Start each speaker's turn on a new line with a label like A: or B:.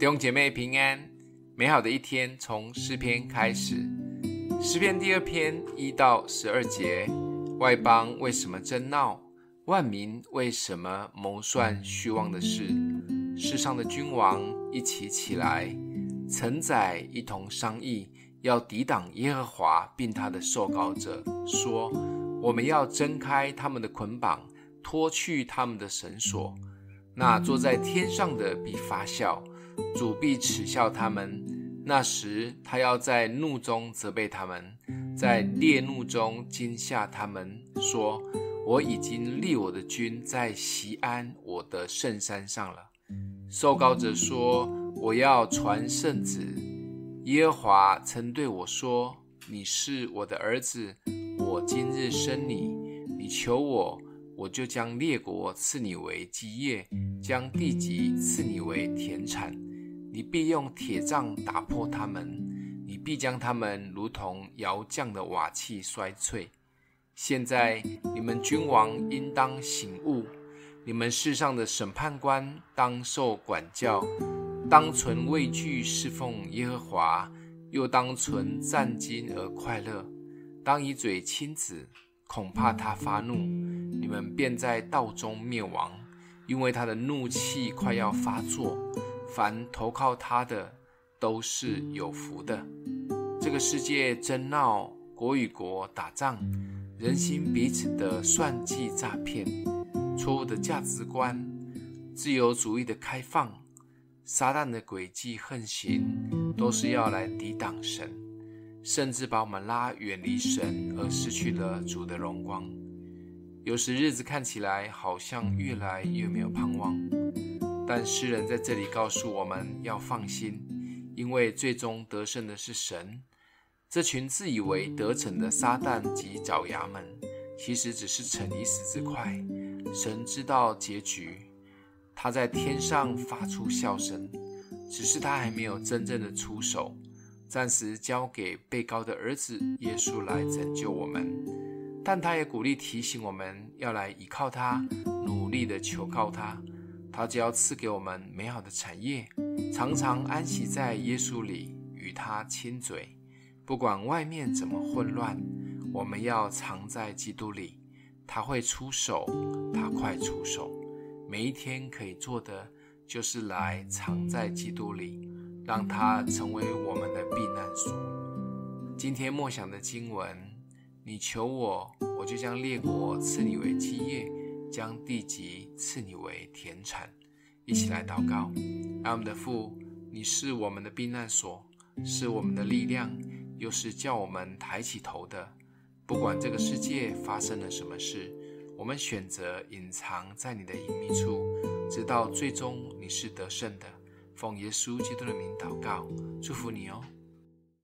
A: 弟兄姐妹平安，美好的一天从诗篇开始。诗篇第二篇一到十二节：外邦为什么争闹？万民为什么谋算虚妄的事？世上的君王一起起来，臣宰一同商议，要抵挡耶和华，并他的受膏者，说：我们要挣开他们的捆绑，脱去他们的绳索。那坐在天上的必发笑，主必耻笑他们。那时，他要在怒中责备他们，在烈怒中惊吓他们，说：“我已经立我的君在西安我的圣山上了。”受膏者说：“我要传圣旨。耶和华曾对我说：‘你是我的儿子，我今日生你。你求我。’”我就将列国赐你为基业，将地极赐你为田产。你必用铁杖打破他们，你必将他们如同窑匠的瓦器摔碎。现在你们君王应当醒悟，你们世上的审判官当受管教，当存畏惧侍奉耶和华，又当存战兢而快乐。当以嘴亲子，恐怕他发怒。你们便在道中灭亡，因为他的怒气快要发作。凡投靠他的，都是有福的。这个世界争闹，国与国打仗，人心彼此的算计诈骗，错误的价值观，自由主义的开放，撒旦的诡计横行，都是要来抵挡神，甚至把我们拉远离神，而失去了主的荣光。有时日子看起来好像越来越没有盼望，但诗人在这里告诉我们要放心，因为最终得胜的是神。这群自以为得逞的撒旦及爪牙们，其实只是逞一时之快。神知道结局，他在天上发出笑声，只是他还没有真正的出手，暂时交给被膏的儿子耶稣来拯救我们。但他也鼓励提醒我们要来依靠他，努力的求靠他，他就要赐给我们美好的产业，常常安息在耶稣里，与他亲嘴。不管外面怎么混乱，我们要藏在基督里，他会出手，他快出手。每一天可以做的就是来藏在基督里，让他成为我们的避难所。今天默想的经文。你求我，我就将列国赐你为基业，将地极赐你为田产。一起来祷告，爱我们的父，你是我们的避难所，是我们的力量，又是叫我们抬起头的。不管这个世界发生了什么事，我们选择隐藏在你的隐秘处，直到最终你是得胜的。奉耶稣基督的名祷告，祝福你哦。